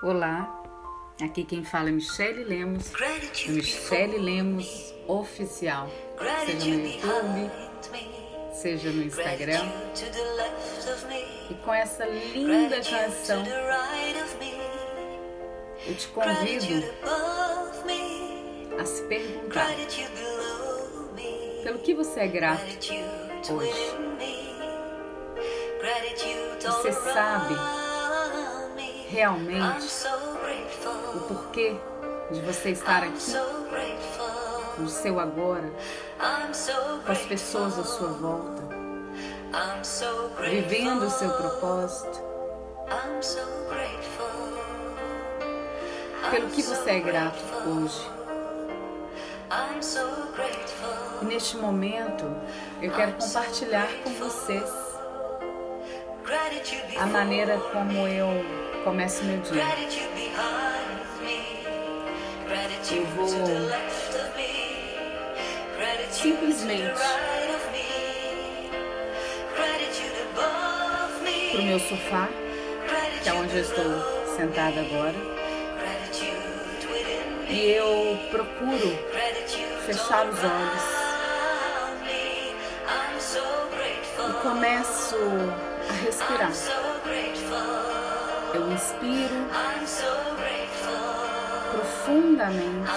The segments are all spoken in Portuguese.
Olá, aqui quem fala é Michele Lemos, do Michele Lemos Oficial. Seja no YouTube, seja no Instagram. E com essa linda canção, eu te convido a se perguntar pelo que você é grato hoje. Você sabe realmente o porquê de você estar aqui no seu agora, com as pessoas à sua volta, vivendo o seu propósito. Pelo que você é grato hoje. E neste momento eu quero compartilhar com vocês a maneira como eu começo meu dia. Eu vou simplesmente para o meu sofá, que é onde eu estou sentada agora, e eu procuro fechar os olhos. e começo a respirar. Eu inspiro profundamente,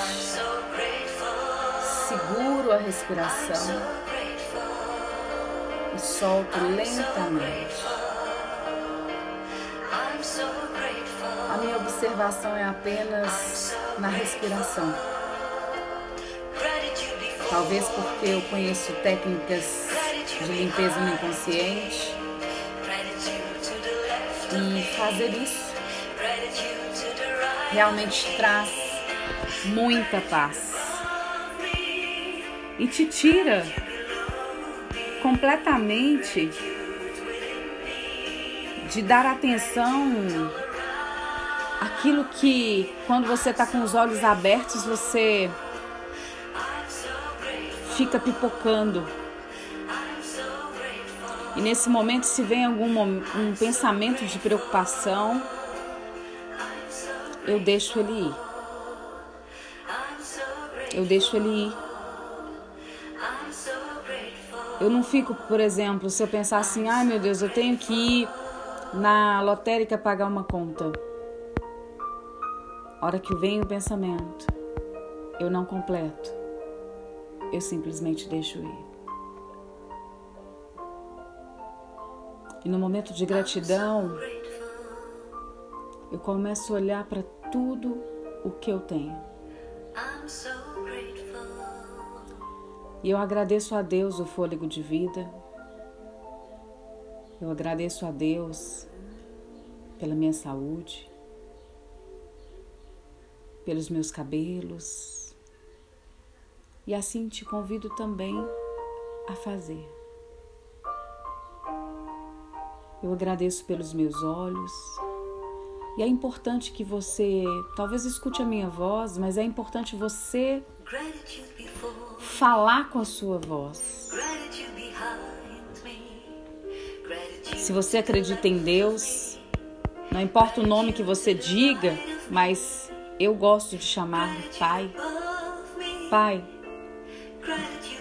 seguro a respiração e solto lentamente. A minha observação é apenas na respiração. Talvez porque eu conheço técnicas de limpeza no inconsciente e fazer isso. Realmente traz muita paz. E te tira completamente de dar atenção aquilo que quando você está com os olhos abertos você fica pipocando e nesse momento, se vem algum um pensamento de preocupação, eu deixo ele ir. Eu deixo ele ir. Eu não fico, por exemplo, se eu pensar assim, ai meu Deus, eu tenho que ir na lotérica pagar uma conta. A hora que vem o pensamento, eu não completo. Eu simplesmente deixo ir. E no momento de gratidão, eu começo a olhar para tudo o que eu tenho. E eu agradeço a Deus o fôlego de vida. Eu agradeço a Deus pela minha saúde, pelos meus cabelos. E assim te convido também a fazer. Eu agradeço pelos meus olhos. E é importante que você, talvez escute a minha voz, mas é importante você falar com a sua voz. Se você acredita em Deus, não importa o nome que você diga, mas eu gosto de chamar Pai. Pai,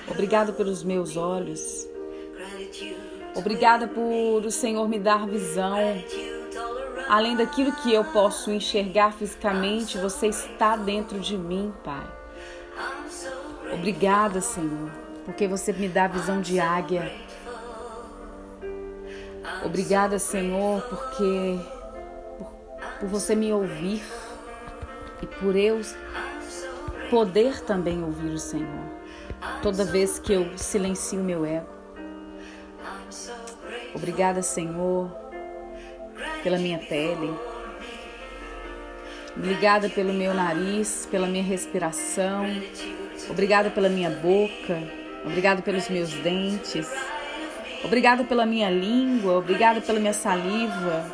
obrigado pelos meus olhos. Obrigada por o Senhor me dar visão. Além daquilo que eu posso enxergar fisicamente, você está dentro de mim, Pai. Obrigada, Senhor, porque você me dá visão de águia. Obrigada, Senhor, porque por, por você me ouvir e por eu poder também ouvir o Senhor. Toda vez que eu silencio meu ego. Obrigada, Senhor, pela minha pele. Obrigada pelo meu nariz, pela minha respiração. Obrigada pela minha boca. Obrigada pelos meus dentes. Obrigada pela minha língua. Obrigada pela minha saliva.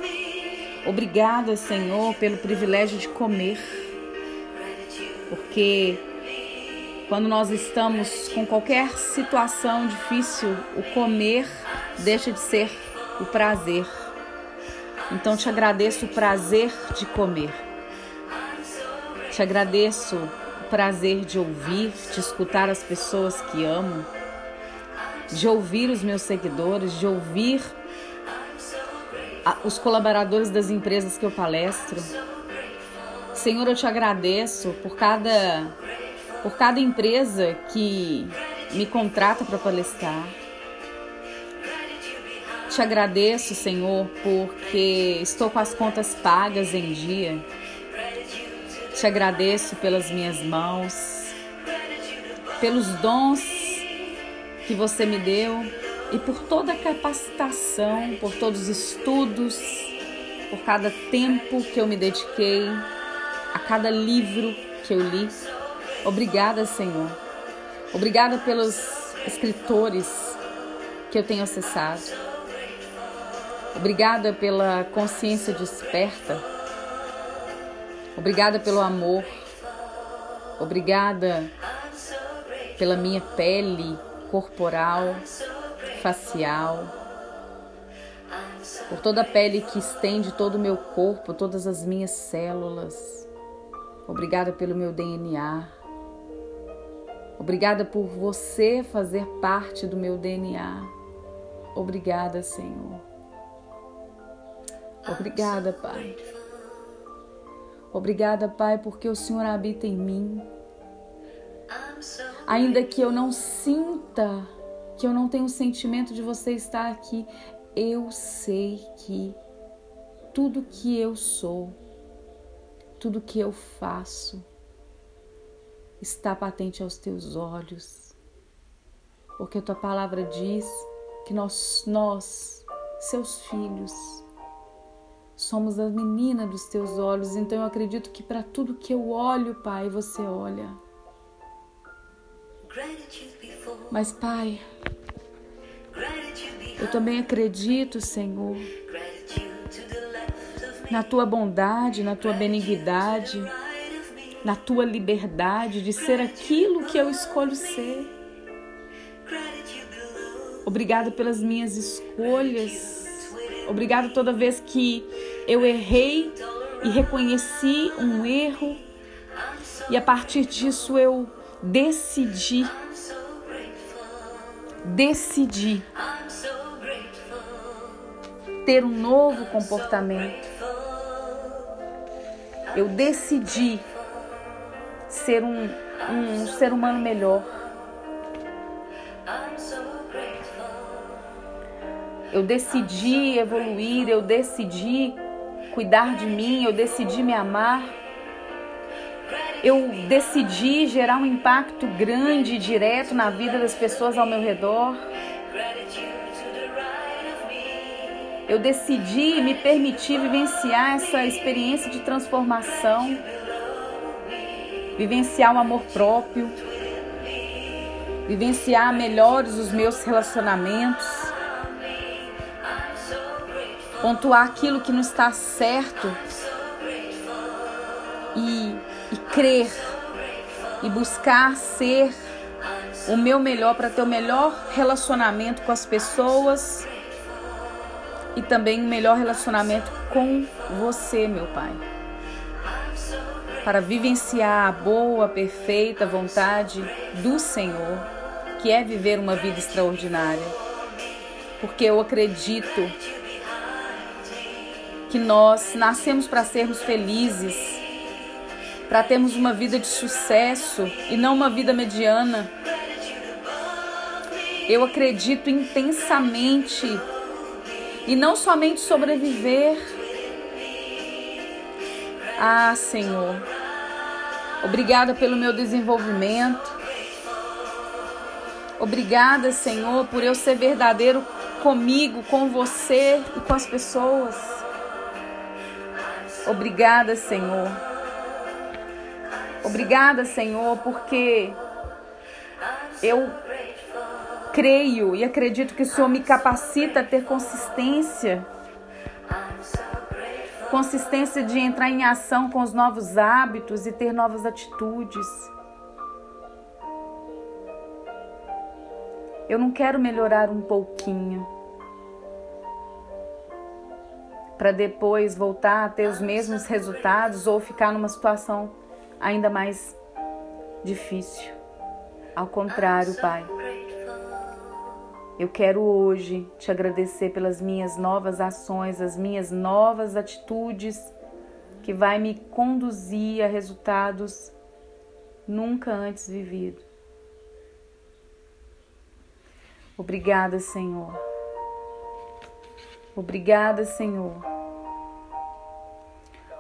Obrigada, Senhor, pelo privilégio de comer. Porque quando nós estamos com qualquer situação difícil, o comer deixa de ser o prazer. Então te agradeço o prazer de comer. Te agradeço o prazer de ouvir, de escutar as pessoas que amo, de ouvir os meus seguidores, de ouvir os colaboradores das empresas que eu palestro. Senhor, eu te agradeço por cada por cada empresa que me contrata para palestrar. Te agradeço, Senhor, porque estou com as contas pagas em dia. Te agradeço pelas minhas mãos, pelos dons que você me deu e por toda a capacitação, por todos os estudos, por cada tempo que eu me dediquei, a cada livro que eu li. Obrigada, Senhor. Obrigada pelos escritores que eu tenho acessado. Obrigada pela consciência desperta. Obrigada pelo amor. Obrigada pela minha pele corporal facial, por toda a pele que estende todo o meu corpo, todas as minhas células. Obrigada pelo meu DNA. Obrigada por você fazer parte do meu DNA. Obrigada, Senhor. Obrigada, Pai. Obrigada, Pai, porque o Senhor habita em mim. Ainda que eu não sinta que eu não tenho o sentimento de você estar aqui. Eu sei que tudo que eu sou, tudo que eu faço, está patente aos teus olhos. Porque a tua palavra diz que nós, nós, seus filhos, somos a menina dos teus olhos. Então eu acredito que para tudo que eu olho, Pai, você olha. Mas, Pai, eu também acredito, Senhor, na tua bondade, na tua benignidade, na tua liberdade de ser aquilo que eu escolho ser. Obrigado pelas minhas escolhas. Obrigado toda vez que eu errei e reconheci um erro e a partir disso eu decidi decidi ter um novo comportamento. Eu decidi ser um, um ser humano melhor. Eu decidi evoluir, eu decidi cuidar de mim, eu decidi me amar. Eu decidi gerar um impacto grande e direto na vida das pessoas ao meu redor. eu decidi me permitir vivenciar essa experiência de transformação, vivenciar o amor próprio, vivenciar melhores os meus relacionamentos, pontuar aquilo que não está certo. E, e crer. E buscar ser o meu melhor para ter o melhor relacionamento com as pessoas. E também um melhor relacionamento com você, meu Pai. Para vivenciar a boa, perfeita vontade do Senhor, que é viver uma vida extraordinária. Porque eu acredito que nós nascemos para sermos felizes, para termos uma vida de sucesso e não uma vida mediana. Eu acredito intensamente e não somente sobreviver. Ah, Senhor, obrigada pelo meu desenvolvimento. Obrigada, Senhor, por eu ser verdadeiro comigo, com você e com as pessoas. Obrigada, Senhor. Obrigada, Senhor, porque eu creio e acredito que o Senhor me capacita a ter consistência. Consistência de entrar em ação com os novos hábitos e ter novas atitudes. Eu não quero melhorar um pouquinho para depois voltar a ter os mesmos resultados ou ficar numa situação ainda mais difícil. Ao contrário, Pai. Eu quero hoje te agradecer pelas minhas novas ações, as minhas novas atitudes que vai me conduzir a resultados nunca antes vividos. Obrigada, Senhor. Obrigada, Senhor.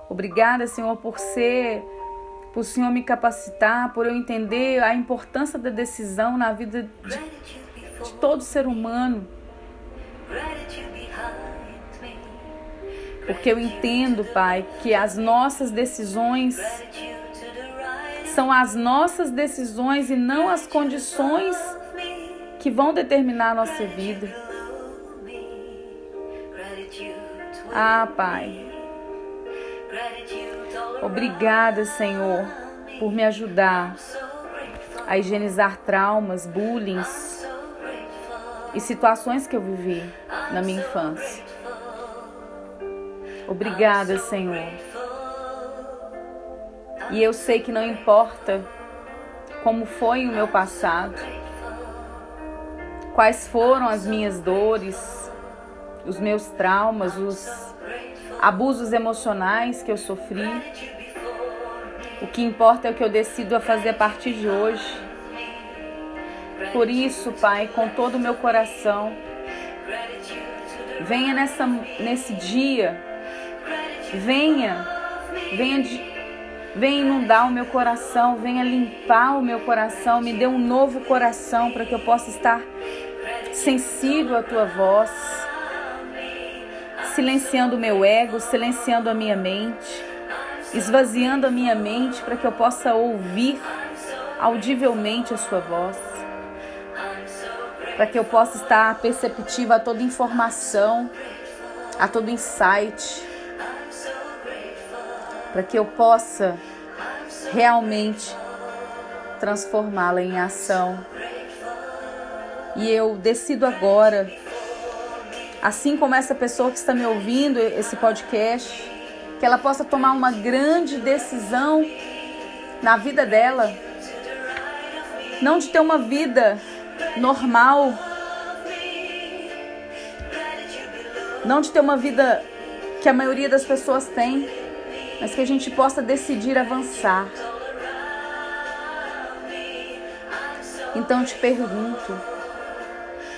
Obrigada, Senhor, por ser, por o Senhor me capacitar, por eu entender a importância da decisão na vida de, de todo ser humano. Porque eu entendo, Pai, que as nossas decisões são as nossas decisões e não as condições que vão determinar a nossa vida. Ah, Pai. Obrigada, Senhor, por me ajudar a higienizar traumas, bullying e situações que eu vivi na minha infância. Obrigada, Senhor. E eu sei que não importa como foi o meu passado, quais foram as minhas dores, os meus traumas, os abusos emocionais que eu sofri. O que importa é o que eu decido a fazer a partir de hoje. Por isso, Pai, com todo o meu coração, venha nessa, nesse dia. Venha, venha, venha inundar o meu coração, venha limpar o meu coração, me dê um novo coração para que eu possa estar sensível à tua voz, silenciando o meu ego, silenciando a minha mente, esvaziando a minha mente para que eu possa ouvir audivelmente a sua voz, para que eu possa estar perceptiva a toda informação, a todo insight para que eu possa realmente transformá-la em ação. E eu decido agora, assim como essa pessoa que está me ouvindo esse podcast, que ela possa tomar uma grande decisão na vida dela, não de ter uma vida normal, não de ter uma vida que a maioria das pessoas tem, mas que a gente possa decidir avançar. Então te pergunto,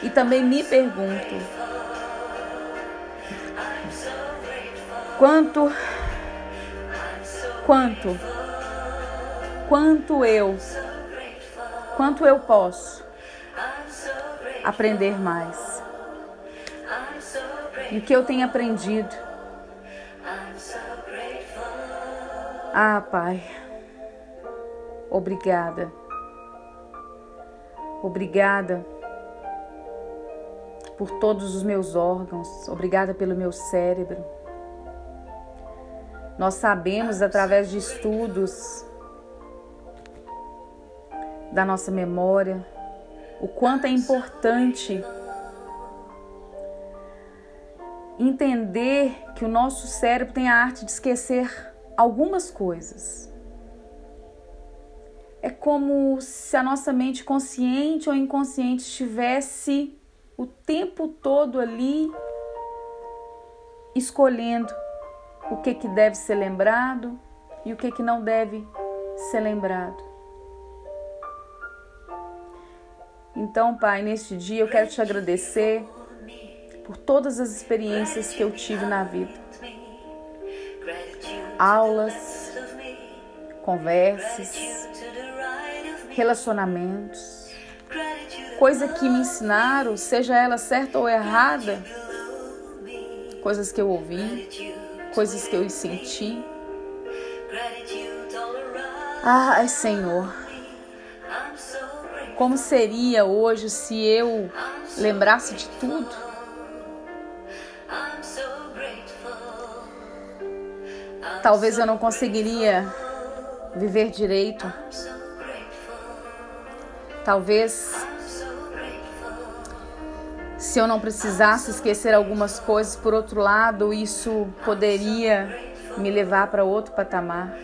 e também me pergunto, quanto, quanto, quanto eu, quanto eu posso aprender mais? E o que eu tenho aprendido? Ah, Pai, obrigada. Obrigada por todos os meus órgãos, obrigada pelo meu cérebro. Nós sabemos através de estudos da nossa memória o quanto é importante entender que o nosso cérebro tem a arte de esquecer algumas coisas. É como se a nossa mente consciente ou inconsciente estivesse o tempo todo ali escolhendo o que, que deve ser lembrado e o que, que não deve ser lembrado. Então, Pai, neste dia eu quero te agradecer por todas as experiências que eu tive na vida. Aulas, conversas, relacionamentos, coisa que me ensinaram, seja ela certa ou errada, coisas que eu ouvi, coisas que eu senti. Ai, Senhor, como seria hoje se eu lembrasse de tudo? talvez eu não conseguiria viver direito. Talvez se eu não precisasse esquecer algumas coisas, por outro lado, isso poderia me levar para outro patamar.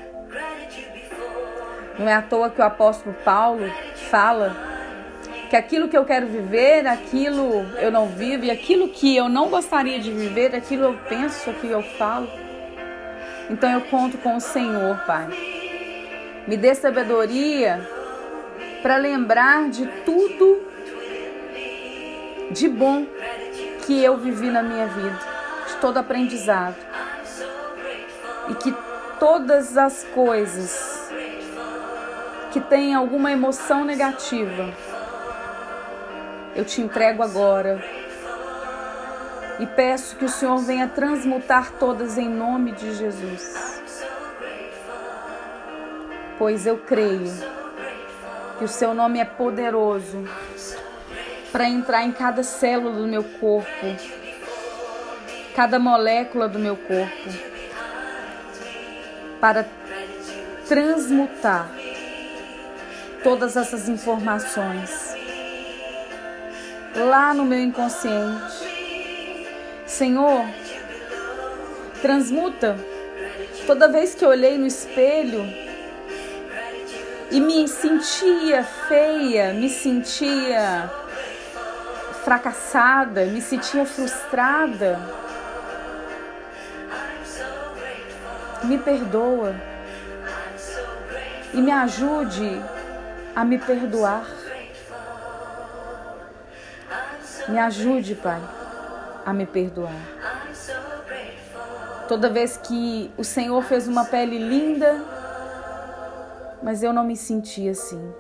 Não é à toa que o apóstolo Paulo fala que aquilo que eu quero viver, aquilo eu não vivo, e aquilo que eu não gostaria de viver, aquilo eu penso, aquilo eu falo. Então eu conto com o Senhor, Pai. Me dê sabedoria para lembrar de tudo de bom que eu vivi na minha vida, de todo aprendizado. E que todas as coisas que têm alguma emoção negativa, eu te entrego agora e peço que o Senhor venha transmutar todas em nome de Jesus. Pois eu creio que o seu nome é poderoso para entrar em cada célula do meu corpo, cada molécula do meu corpo, para transmutar todas essas informações lá no meu inconsciente. Senhor, transmuta toda vez que eu olhei no espelho e me sentia feia, me sentia fracassada, me sentia frustrada. Me perdoa e me ajude a me perdoar. Me ajude, Pai, a me perdoar. Toda vez que o Senhor fez uma pele linda, mas eu não me senti assim.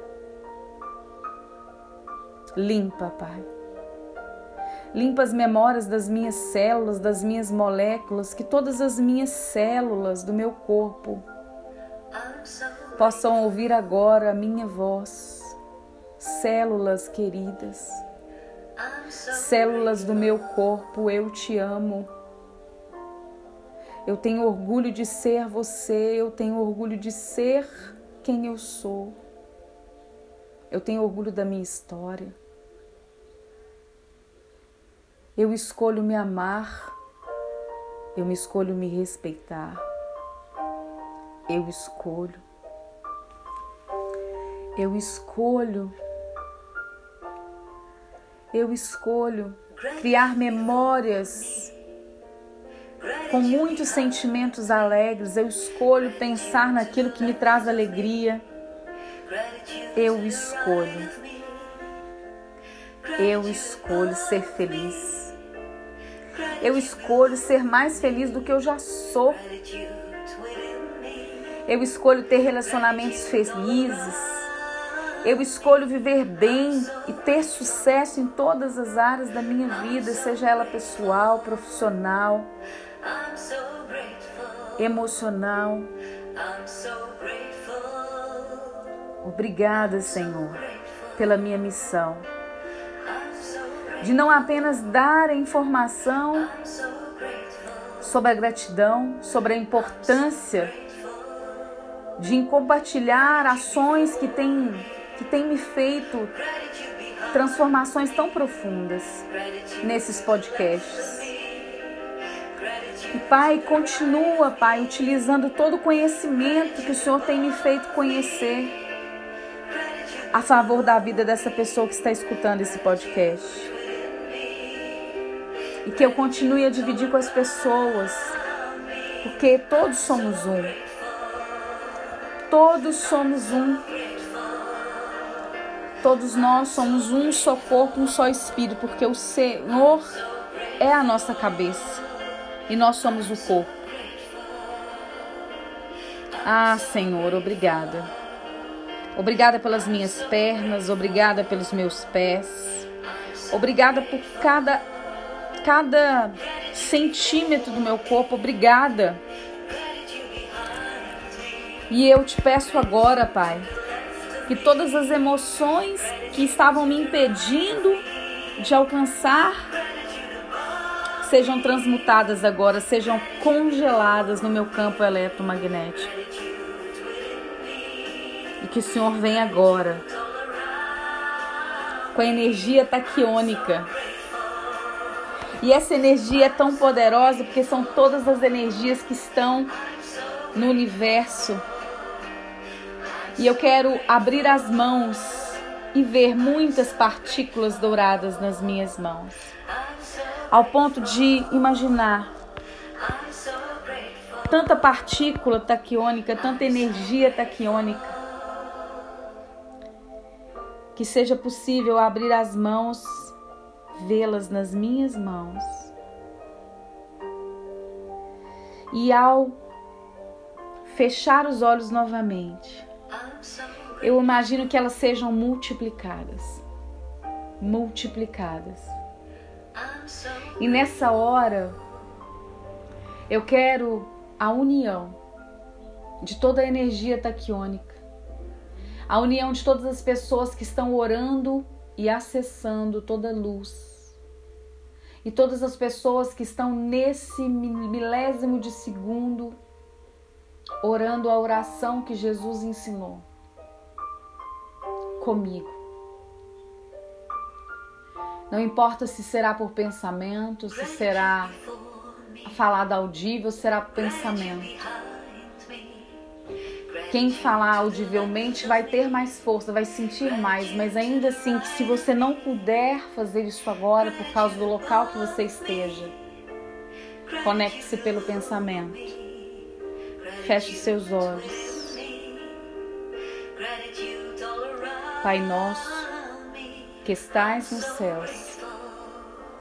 Limpa, Pai. Limpa as memórias das minhas células, das minhas moléculas, que todas as minhas células do meu corpo possam ouvir agora a minha voz. Células queridas, células do meu corpo, eu te amo. Eu tenho orgulho de ser você, eu tenho orgulho de ser quem eu sou. Eu tenho orgulho da minha história. Eu escolho me amar, eu me escolho me respeitar, eu escolho, eu escolho, eu escolho criar memórias com muitos sentimentos alegres, eu escolho pensar naquilo que me traz alegria, eu escolho, eu escolho ser feliz. Eu escolho ser mais feliz do que eu já sou. Eu escolho ter relacionamentos felizes. Eu escolho viver bem e ter sucesso em todas as áreas da minha vida, seja ela pessoal, profissional, emocional. Obrigada, Senhor, pela minha missão de não apenas dar informação sobre a gratidão, sobre a importância de compartilhar ações que têm que tem me feito transformações tão profundas nesses podcasts. E Pai, continua, Pai, utilizando todo o conhecimento que o Senhor tem me feito conhecer a favor da vida dessa pessoa que está escutando esse podcast e que eu continue a dividir com as pessoas, porque todos somos um. Todos somos um. Todos nós somos um só corpo, um só espírito, porque o Senhor é a nossa cabeça e nós somos o corpo. Ah, Senhor, obrigada. Obrigada pelas minhas pernas, obrigada pelos meus pés. Obrigada por cada cada centímetro do meu corpo. Obrigada. E eu te peço agora, Pai, que todas as emoções que estavam me impedindo de alcançar sejam transmutadas agora, sejam congeladas no meu campo eletromagnético. E que o Senhor venha agora com a energia taquiônica e essa energia é tão poderosa porque são todas as energias que estão no universo E eu quero abrir as mãos e ver muitas partículas douradas nas minhas mãos, ao ponto de imaginar tanta partícula taquiônica, tanta energia taquiônica, que seja possível abrir as mãos, vê-las nas minhas mãos. E ao fechar os olhos novamente, eu imagino que elas sejam multiplicadas. Multiplicadas. E nessa hora, eu quero a união de toda a energia taquiônica, a união de todas as pessoas que estão orando e acessando toda a luz, e todas as pessoas que estão nesse milésimo de segundo orando a oração que Jesus ensinou comigo. Não importa se será por pensamento, se será falada audível, será pensamento. Quem falar audivelmente vai ter mais força, vai sentir mais, mas ainda assim, que se você não puder fazer isso agora por causa do local que você esteja, conecte-se pelo pensamento. Feche seus olhos. Pai nosso, que estais nos céus,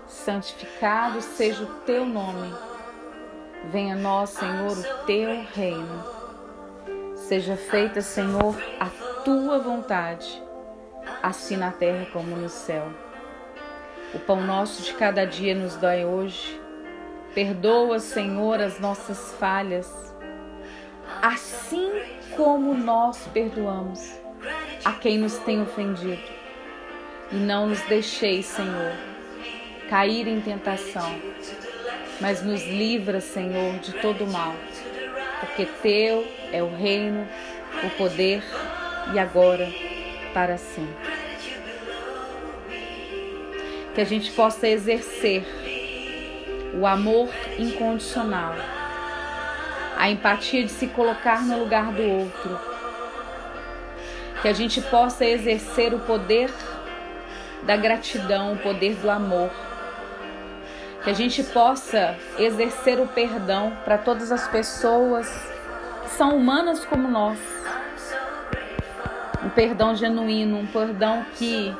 santificado seja o teu nome. Venha a nós, Senhor, o teu reino. Seja feita, Senhor, a tua vontade, assim na terra como no céu. O pão nosso de cada dia nos dói hoje. Perdoa, Senhor, as nossas falhas, assim como nós perdoamos a quem nos tem ofendido. E não nos deixeis, Senhor, cair em tentação, mas nos livra, Senhor, de todo mal, porque Teu é o reino, o poder e agora para sempre. Que a gente possa exercer o amor incondicional, a empatia de se colocar no lugar do outro que a gente possa exercer o poder da gratidão, o poder do amor. Que a gente possa exercer o perdão para todas as pessoas que são humanas como nós. Um perdão genuíno, um perdão que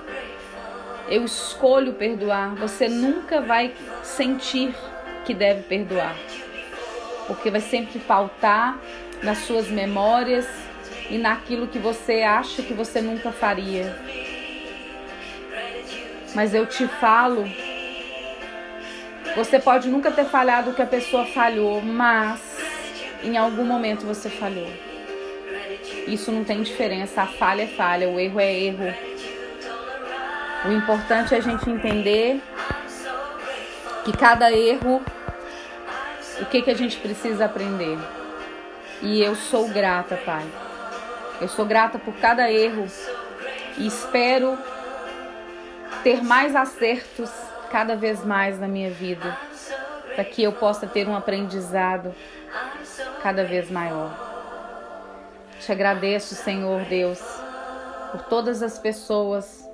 eu escolho perdoar. Você nunca vai sentir que deve perdoar, porque vai sempre pautar nas suas memórias e naquilo que você acha que você nunca faria. Mas eu te falo, você pode nunca ter falhado o que a pessoa falhou, mas em algum momento você falhou. Isso não tem diferença, a falha é falha, o erro é erro. O importante é a gente entender que cada erro, o que, que a gente precisa aprender. E eu sou grata, Pai eu sou grata por cada erro e espero ter mais acertos cada vez mais na minha vida, para que eu possa ter um aprendizado cada vez maior. Te agradeço, Senhor Deus, por todas as pessoas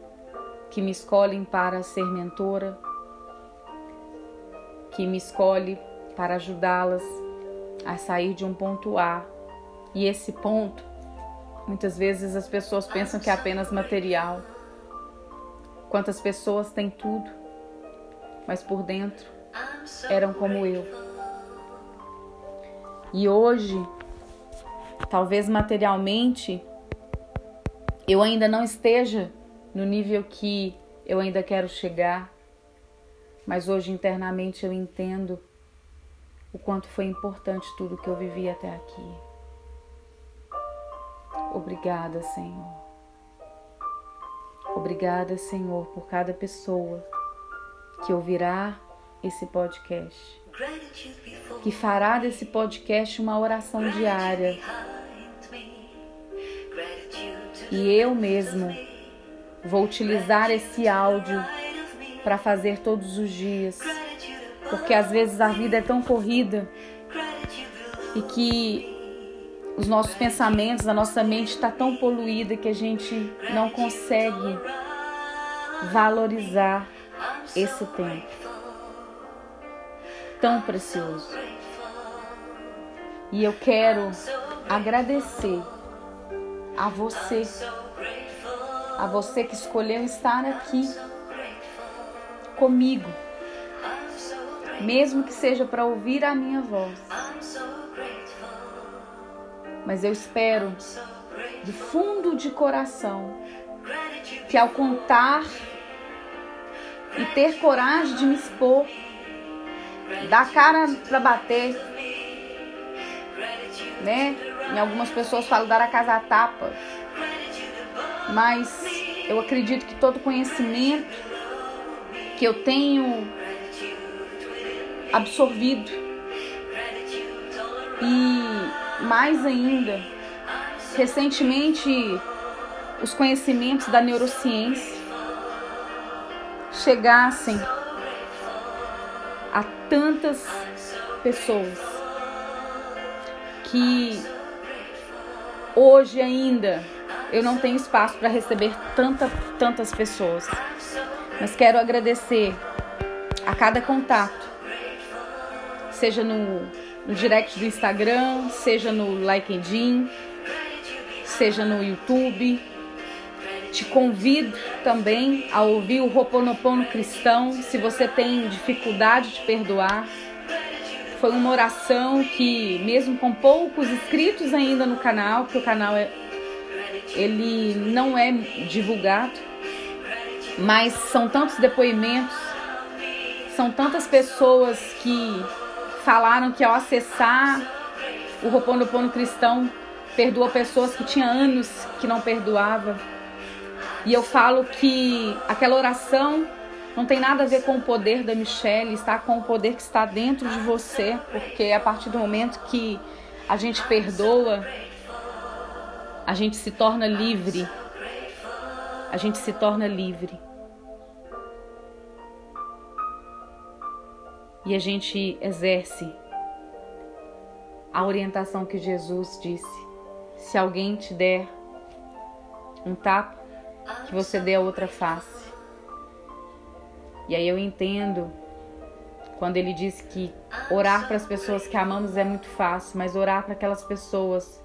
que me escolhem para ser mentora, que me escolhe para ajudá-las a sair de um ponto A. E esse ponto Muitas vezes as pessoas pensam que é apenas material. Quantas pessoas têm tudo, mas por dentro eram como eu. E hoje, talvez materialmente, eu ainda não esteja no nível que eu ainda quero chegar, mas hoje internamente eu entendo o quanto foi importante tudo que eu vivi até aqui. Obrigada, Senhor. Obrigada, Senhor, por cada pessoa que ouvirá esse podcast, que fará desse podcast uma oração diária. E eu mesmo vou utilizar esse áudio para fazer todos os dias, porque às vezes a vida é tão corrida e que os nossos pensamentos, a nossa mente está tão poluída que a gente não consegue valorizar esse tempo tão precioso. E eu quero agradecer a você, a você que escolheu estar aqui comigo, mesmo que seja para ouvir a minha voz. Mas eu espero, do fundo de coração, que ao contar e ter coragem de me expor, dar cara para bater, né? Em algumas pessoas falam dar a casa a tapa, mas eu acredito que todo conhecimento que eu tenho absorvido e mais ainda, recentemente os conhecimentos da neurociência chegassem a tantas pessoas que hoje ainda eu não tenho espaço para receber tanta, tantas pessoas. Mas quero agradecer a cada contato, seja no, no direct do Instagram, seja no LinkedIn, seja no YouTube. Te convido também a ouvir o Roponopono Cristão, se você tem dificuldade de perdoar. Foi uma oração que, mesmo com poucos inscritos ainda no canal, porque o canal é, ele não é divulgado, mas são tantos depoimentos, são tantas pessoas que falaram que ao acessar o Roponopono Cristão perdoa pessoas que tinha anos que não perdoava. E eu falo que aquela oração não tem nada a ver com o poder da Michelle, está com o poder que está dentro de você, porque a partir do momento que a gente perdoa, a gente se torna livre. A gente se torna livre. E a gente exerce a orientação que Jesus disse: se alguém te der um tapa, que você dê a outra face. E aí eu entendo quando ele diz que orar para as pessoas que amamos é muito fácil, mas orar para aquelas pessoas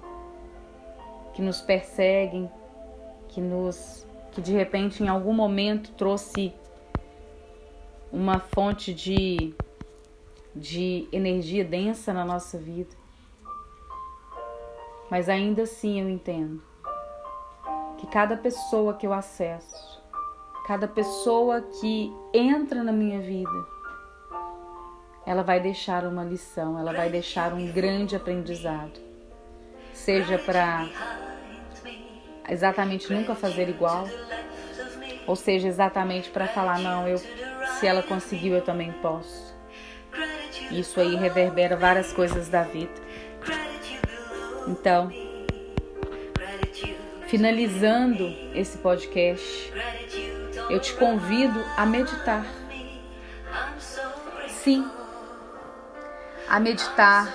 que nos perseguem, que nos que de repente em algum momento trouxe uma fonte de de energia densa na nossa vida. Mas ainda assim eu entendo que cada pessoa que eu acesso, cada pessoa que entra na minha vida, ela vai deixar uma lição, ela vai deixar um grande aprendizado. Seja para exatamente nunca fazer igual, ou seja, exatamente para falar não, eu se ela conseguiu, eu também posso. Isso aí reverbera várias coisas da vida. Então, Finalizando esse podcast, eu te convido a meditar. Sim, a meditar,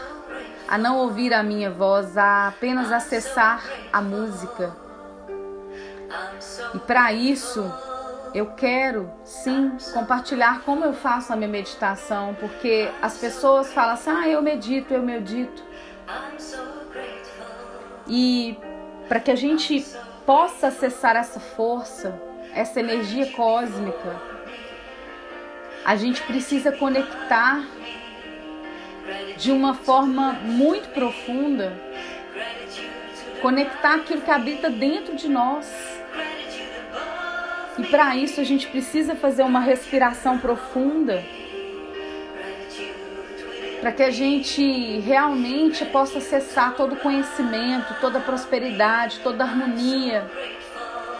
a não ouvir a minha voz, a apenas acessar a música. E para isso, eu quero sim compartilhar como eu faço a minha meditação, porque as pessoas falam assim: ah, eu medito, eu medito. E para que a gente possa acessar essa força, essa energia cósmica, a gente precisa conectar de uma forma muito profunda, conectar aquilo que habita dentro de nós. E para isso a gente precisa fazer uma respiração profunda para que a gente realmente possa acessar todo o conhecimento, toda a prosperidade, toda a harmonia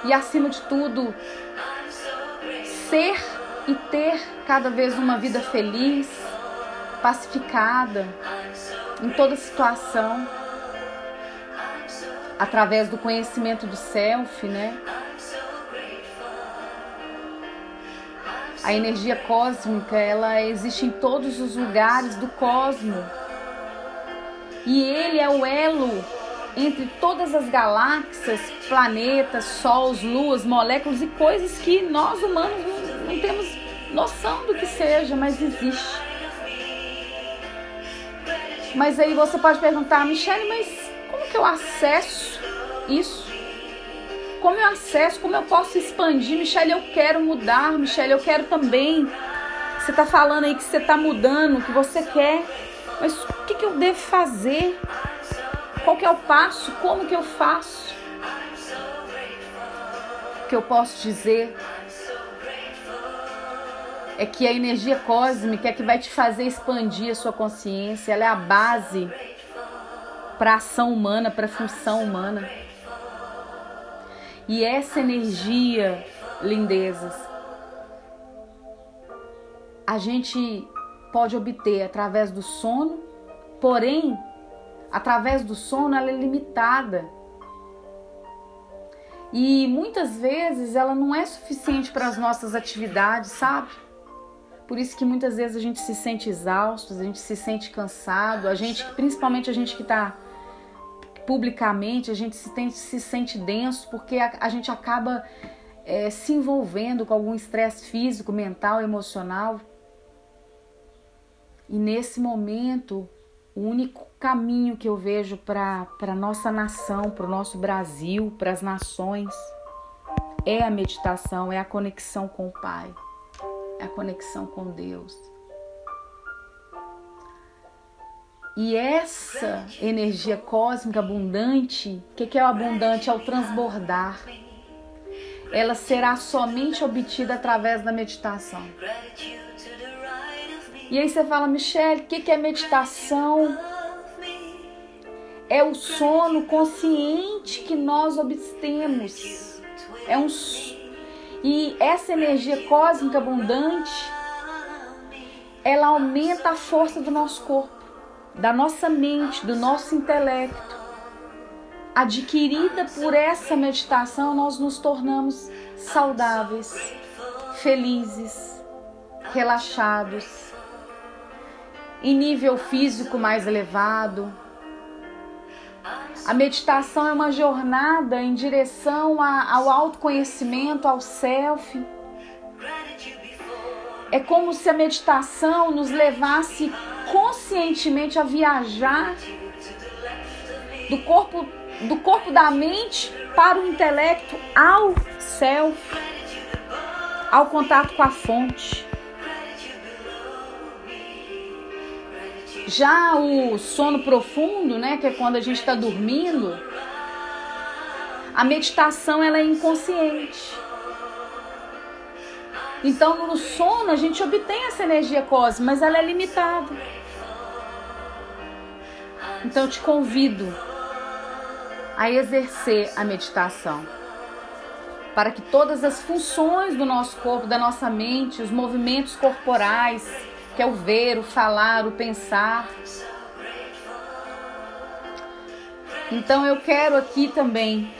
e, acima de tudo, ser e ter cada vez uma vida feliz, pacificada em toda situação, através do conhecimento do self, né? A energia cósmica, ela existe em todos os lugares do cosmo. E ele é o elo entre todas as galáxias, planetas, sols, luas, moléculas e coisas que nós humanos não, não temos noção do que seja, mas existe. Mas aí você pode perguntar, Michelle, mas como que eu acesso isso? Como eu acesso, como eu posso expandir? Michelle, eu quero mudar, Michelle, eu quero também. Você está falando aí que você está mudando, que você quer. Mas o que, que eu devo fazer? Qual que é o passo? Como que eu faço? O que eu posso dizer é que a energia cósmica é que vai te fazer expandir a sua consciência, ela é a base para a ação humana, para a função humana. E essa energia, lindezas, a gente pode obter através do sono, porém, através do sono ela é limitada. E muitas vezes ela não é suficiente para as nossas atividades, sabe? Por isso que muitas vezes a gente se sente exausto, a gente se sente cansado, a gente, principalmente a gente que está publicamente, a gente se, tem, se sente denso porque a, a gente acaba é, se envolvendo com algum estresse físico, mental, emocional. E nesse momento, o único caminho que eu vejo para a nossa nação, para o nosso Brasil, para as nações, é a meditação, é a conexão com o Pai, é a conexão com Deus. E essa energia cósmica abundante, o que, que é o abundante? É o transbordar. Ela será somente obtida através da meditação. E aí você fala, Michelle, o que, que é meditação? É o sono consciente que nós obtemos. É um e essa energia cósmica abundante, ela aumenta a força do nosso corpo, da nossa mente, do nosso intelecto. Adquirida por essa meditação, nós nos tornamos saudáveis, felizes, relaxados em nível físico mais elevado. A meditação é uma jornada em direção ao autoconhecimento, ao self. É como se a meditação nos levasse conscientemente a viajar do corpo, do corpo da mente para o intelecto, ao self, ao contato com a fonte. Já o sono profundo, né, que é quando a gente está dormindo, a meditação ela é inconsciente. Então no sono a gente obtém essa energia cósmica, mas ela é limitada. Então eu te convido a exercer a meditação para que todas as funções do nosso corpo, da nossa mente, os movimentos corporais, que é o ver, o falar, o pensar. Então eu quero aqui também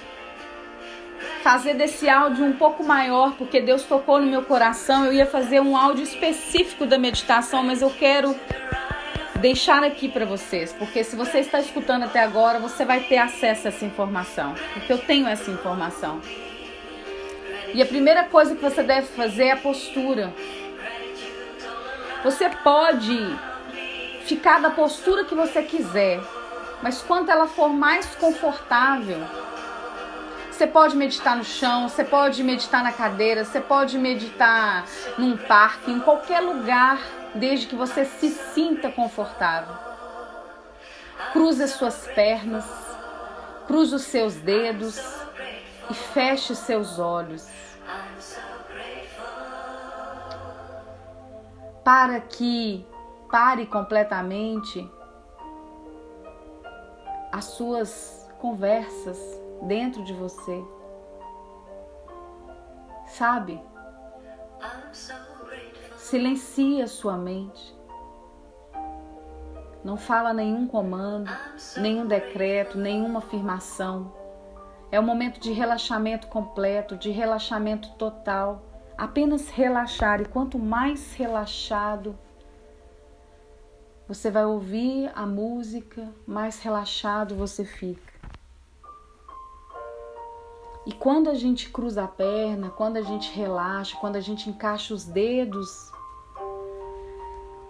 fazer desse áudio um pouco maior, porque Deus tocou no meu coração. Eu ia fazer um áudio específico da meditação, mas eu quero deixar aqui para vocês, porque se você está escutando até agora, você vai ter acesso a essa informação, porque eu tenho essa informação. E a primeira coisa que você deve fazer é a postura. Você pode ficar da postura que você quiser, mas quanto ela for mais confortável, você pode meditar no chão, você pode meditar na cadeira, você pode meditar num parque, em qualquer lugar, desde que você se sinta confortável. Cruze as suas pernas, cruze os seus dedos e feche os seus olhos. para que pare completamente as suas conversas dentro de você. Sabe? Silencia sua mente. Não fala nenhum comando, nenhum decreto, nenhuma afirmação. É um momento de relaxamento completo, de relaxamento total apenas relaxar e quanto mais relaxado você vai ouvir a música, mais relaxado você fica. E quando a gente cruza a perna, quando a gente relaxa, quando a gente encaixa os dedos,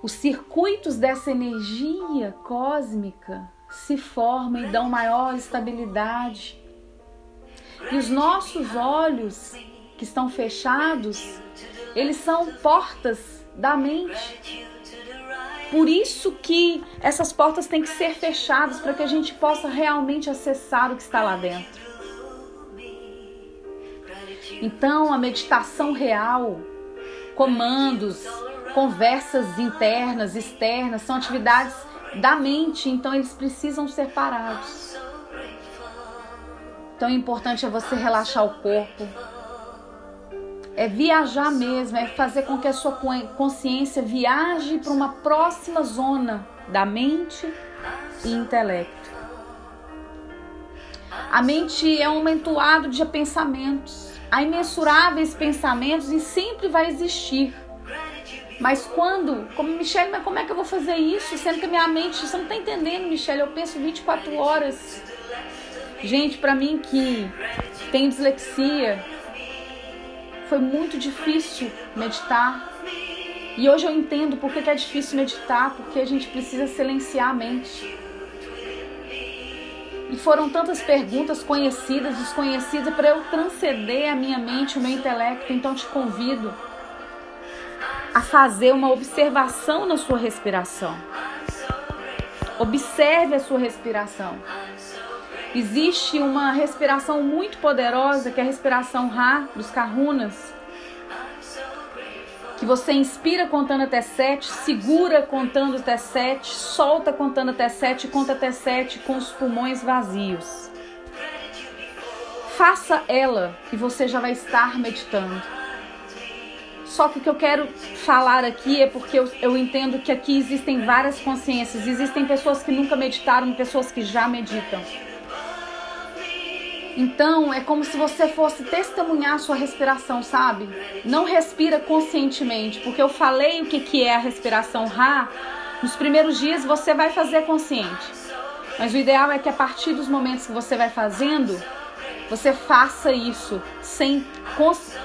os circuitos dessa energia cósmica se formam e dão maior estabilidade. E os nossos olhos que estão fechados, eles são portas da mente. Por isso que essas portas têm que ser fechadas para que a gente possa realmente acessar o que está lá dentro. Então, a meditação real, comandos, conversas internas, externas, são atividades da mente, então eles precisam ser parados. Então, o importante é você relaxar o corpo, é viajar mesmo, é fazer com que a sua consciência viaje para uma próxima zona da mente e intelecto. A mente é um entoado de pensamentos. Há imensuráveis pensamentos e sempre vai existir. Mas quando, como Michelle, mas como é que eu vou fazer isso? Sendo que a minha mente, você não está entendendo, Michelle, eu penso 24 horas. Gente, para mim que tem dislexia, foi muito difícil meditar. E hoje eu entendo por que é difícil meditar, porque a gente precisa silenciar a mente. E foram tantas perguntas conhecidas, desconhecidas, para eu transcender a minha mente, o meu intelecto. Então te convido a fazer uma observação na sua respiração. Observe a sua respiração. Existe uma respiração muito poderosa, que é a respiração Ra dos Kahunas, que você inspira contando até sete, segura contando até sete, solta contando até sete, conta até sete com os pulmões vazios. Faça ela e você já vai estar meditando. Só que o que eu quero falar aqui é porque eu, eu entendo que aqui existem várias consciências. Existem pessoas que nunca meditaram, pessoas que já meditam. Então é como se você fosse testemunhar a sua respiração, sabe? Não respira conscientemente, porque eu falei o que, que é a respiração Ra. Nos primeiros dias você vai fazer consciente. Mas o ideal é que a partir dos momentos que você vai fazendo, você faça isso sem,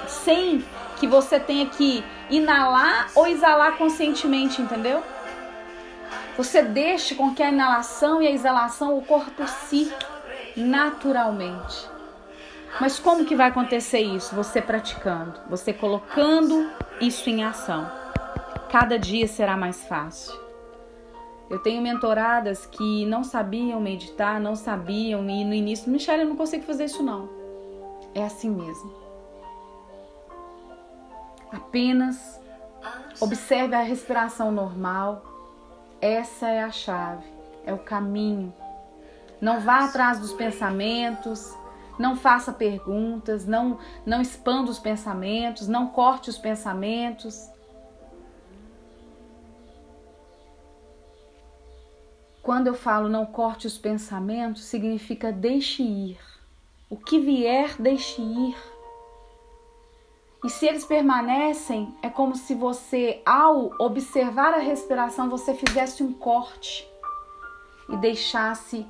sem que você tenha que inalar ou exalar conscientemente, entendeu? Você deixe com que a inalação e a exalação ocorram por si, naturalmente. Mas como que vai acontecer isso? Você praticando, você colocando isso em ação. Cada dia será mais fácil. Eu tenho mentoradas que não sabiam meditar, não sabiam, e no início, Michelle, eu não consigo fazer isso não. É assim mesmo. Apenas observe a respiração normal. Essa é a chave, é o caminho. Não vá atrás dos pensamentos, não faça perguntas, não não expanda os pensamentos, não corte os pensamentos. Quando eu falo não corte os pensamentos, significa deixe ir. O que vier, deixe ir. E se eles permanecem, é como se você, ao observar a respiração, você fizesse um corte e deixasse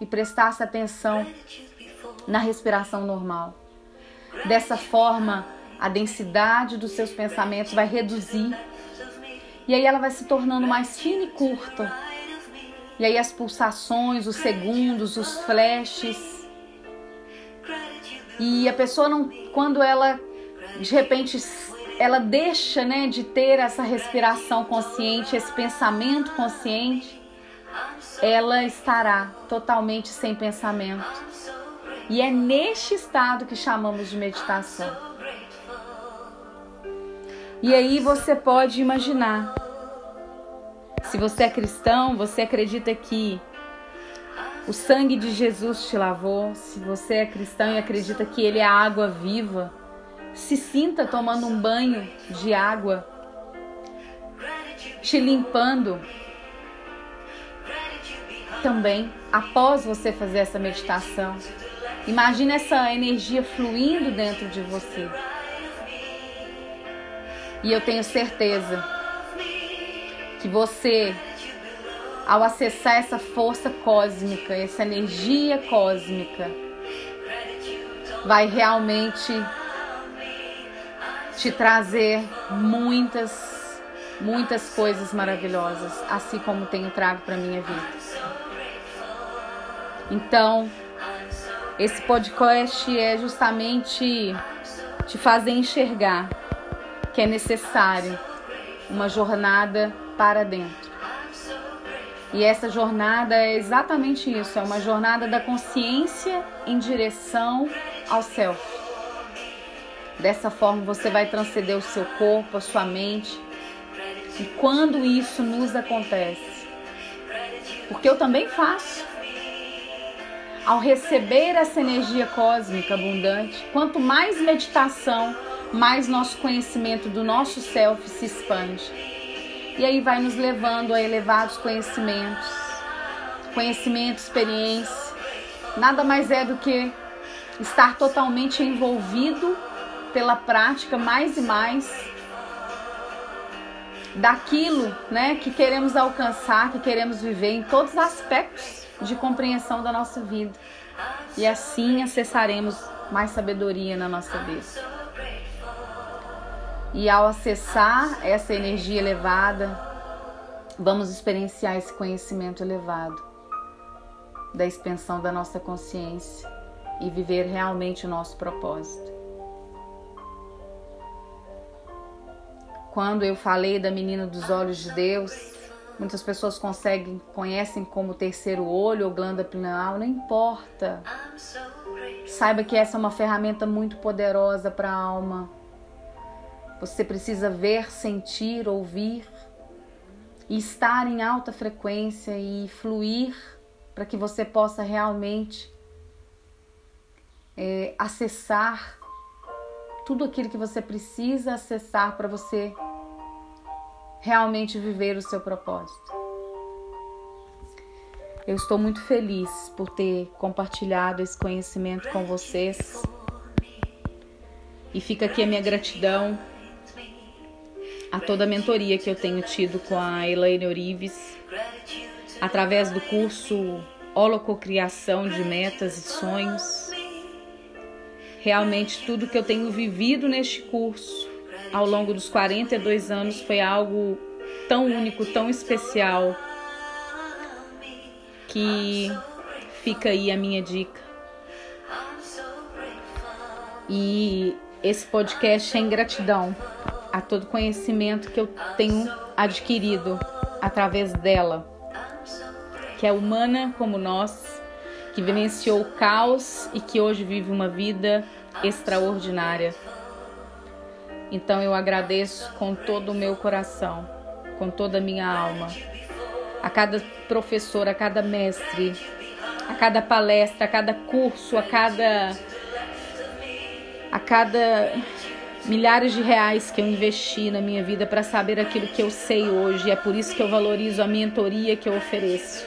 e prestasse atenção na respiração normal. Dessa forma, a densidade dos seus pensamentos vai reduzir e aí ela vai se tornando mais fina e curta. E aí as pulsações, os segundos, os flashes. E a pessoa não, quando ela de repente ela deixa né, de ter essa respiração consciente, esse pensamento consciente, ela estará totalmente sem pensamento. E é neste estado que chamamos de meditação. E aí você pode imaginar. Se você é cristão, você acredita que o sangue de Jesus te lavou. Se você é cristão e acredita que ele é a água viva, se sinta tomando um banho de água, te limpando. Também, após você fazer essa meditação, imagine essa energia fluindo dentro de você. E eu tenho certeza que você, ao acessar essa força cósmica, essa energia cósmica, vai realmente te trazer muitas, muitas coisas maravilhosas, assim como tenho trago para minha vida. Então, esse podcast é justamente te fazer enxergar que é necessário uma jornada para dentro. E essa jornada é exatamente isso, é uma jornada da consciência em direção ao self. Dessa forma você vai transcender o seu corpo, a sua mente. E quando isso nos acontece, porque eu também faço, ao receber essa energia cósmica abundante, quanto mais meditação, mais nosso conhecimento do nosso self se expande. E aí vai nos levando a elevados conhecimentos, conhecimento, experiência. Nada mais é do que estar totalmente envolvido pela prática mais e mais daquilo, né, que queremos alcançar, que queremos viver em todos os aspectos de compreensão da nossa vida. E assim acessaremos mais sabedoria na nossa vida. E ao acessar essa energia elevada, vamos experienciar esse conhecimento elevado da expansão da nossa consciência e viver realmente o nosso propósito. Quando eu falei da menina dos olhos de Deus, Muitas pessoas conseguem, conhecem como terceiro olho ou glândula pineal, não importa. Saiba que essa é uma ferramenta muito poderosa para a alma. Você precisa ver, sentir, ouvir e estar em alta frequência e fluir para que você possa realmente é, acessar tudo aquilo que você precisa acessar para você realmente viver o seu propósito. Eu estou muito feliz por ter compartilhado esse conhecimento com vocês. E fica aqui a minha gratidão a toda a mentoria que eu tenho tido com a Elaine Orives, através do curso Holococriação de Metas e Sonhos. Realmente tudo que eu tenho vivido neste curso ao longo dos 42 anos foi algo tão único, tão especial, que fica aí a minha dica. E esse podcast é em gratidão a todo conhecimento que eu tenho adquirido através dela, que é humana como nós, que vivenciou o caos e que hoje vive uma vida extraordinária. Então eu agradeço com todo o meu coração, com toda a minha alma, a cada professor, a cada mestre, a cada palestra, a cada curso, a cada a cada milhares de reais que eu investi na minha vida para saber aquilo que eu sei hoje. É por isso que eu valorizo a mentoria que eu ofereço.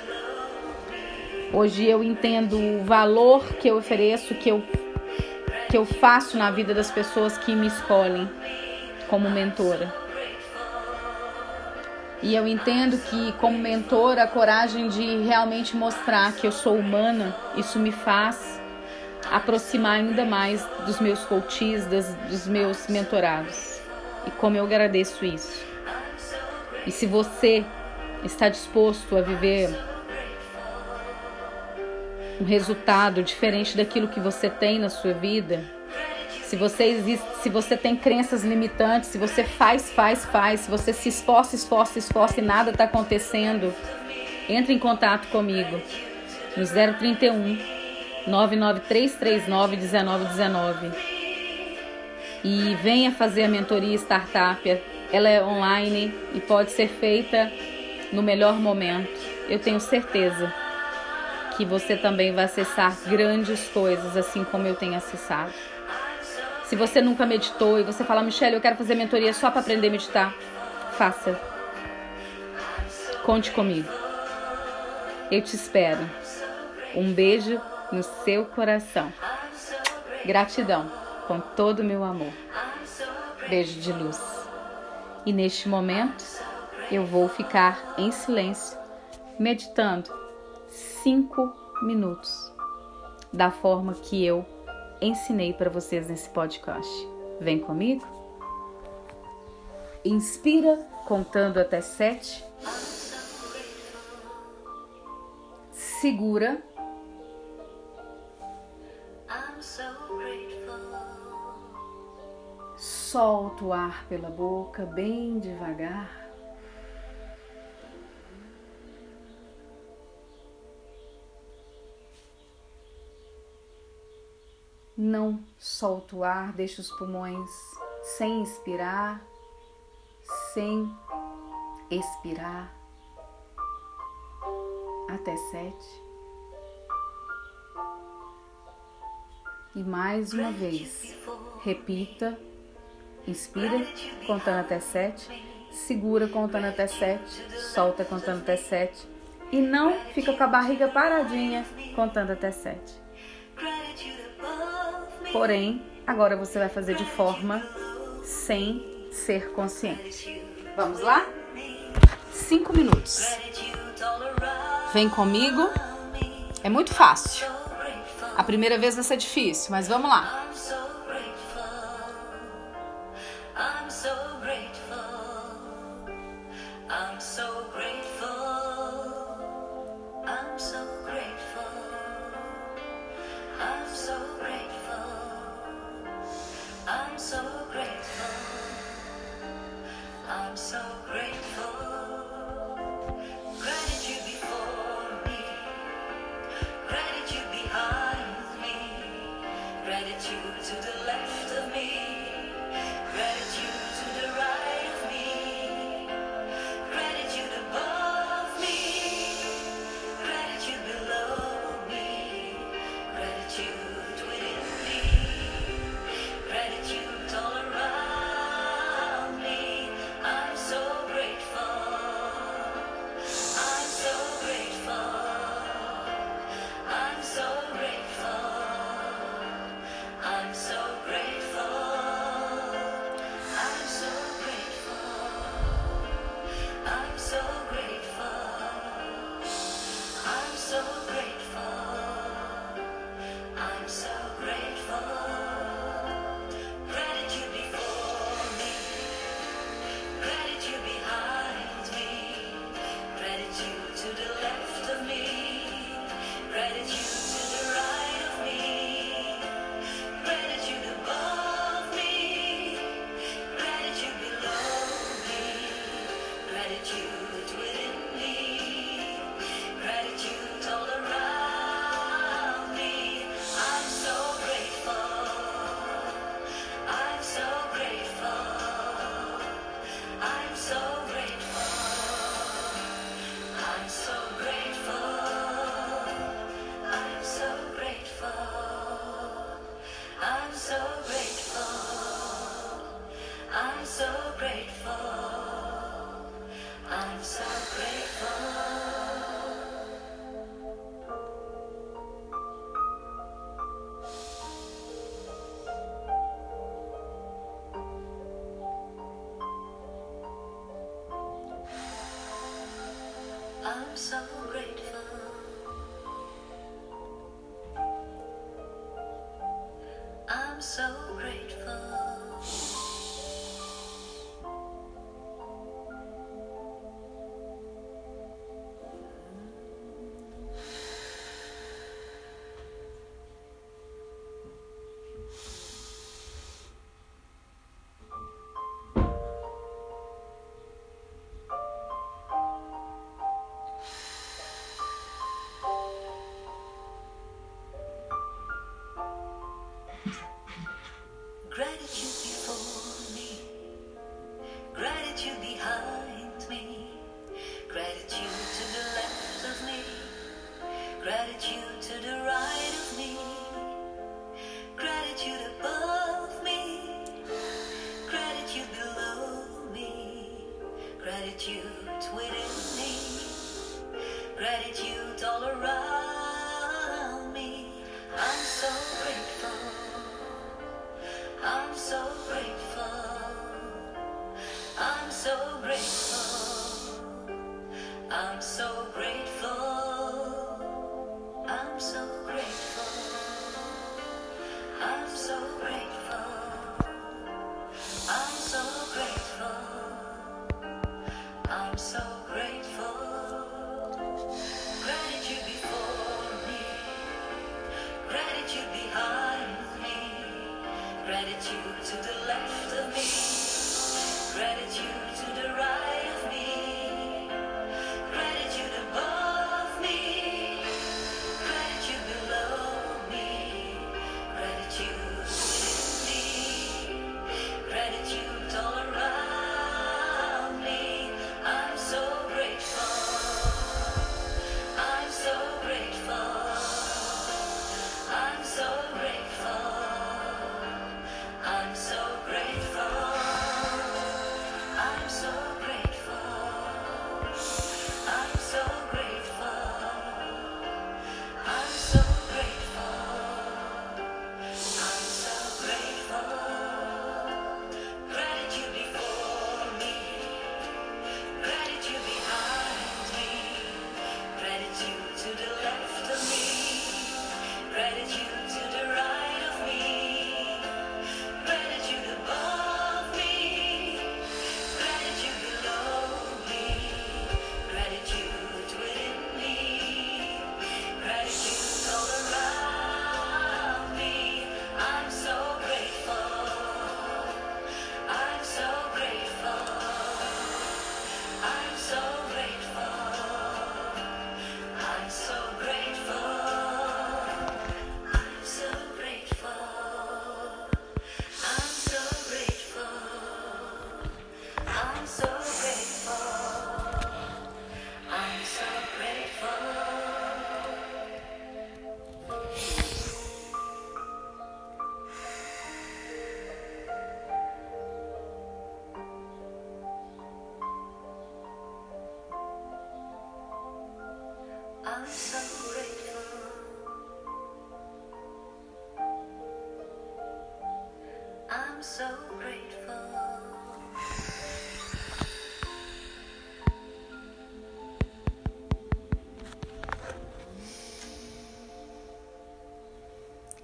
Hoje eu entendo o valor que eu ofereço, que eu que eu faço na vida das pessoas que me escolhem como mentora. E eu entendo que, como mentora, a coragem de realmente mostrar que eu sou humana, isso me faz aproximar ainda mais dos meus coaches, das, dos meus mentorados. E como eu agradeço isso. E se você está disposto a viver um resultado diferente daquilo que você tem na sua vida, se você existe, se você tem crenças limitantes, se você faz, faz, faz, se você se esforça, esforça, esforça e nada está acontecendo, entre em contato comigo no 031 99339 1919 e venha fazer a mentoria startup. Ela é online e pode ser feita no melhor momento. Eu tenho certeza que você também vai acessar grandes coisas, assim como eu tenho acessado. Se você nunca meditou e você fala, Michelle, eu quero fazer mentoria só para aprender a meditar, faça. Conte comigo. Eu te espero. Um beijo no seu coração. Gratidão com todo o meu amor. Beijo de luz. E neste momento eu vou ficar em silêncio, meditando cinco minutos, da forma que eu ensinei para vocês nesse podcast. Vem comigo? Inspira contando até sete. Segura. Solta o ar pela boca bem devagar. Não solta o ar, deixa os pulmões sem inspirar, sem expirar. Até sete. E mais uma vez, repita. Inspira, contando até sete. Segura, contando até sete. Solta, contando até sete. E não fica com a barriga paradinha, contando até sete. Porém, agora você vai fazer de forma sem ser consciente. Vamos lá? Cinco minutos. Vem comigo. É muito fácil. A primeira vez vai ser difícil, mas vamos lá.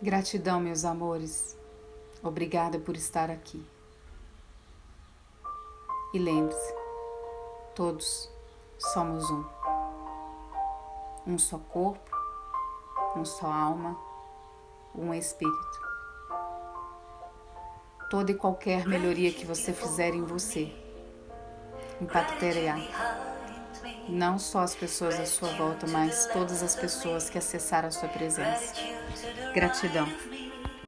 Gratidão, meus amores. Obrigada por estar aqui. E lembre-se, todos somos um. Um só corpo, um só alma, um espírito. Toda e qualquer melhoria que você fizer em você impactará não só as pessoas à sua volta, mas todas as pessoas que acessaram a sua presença. Gratidão.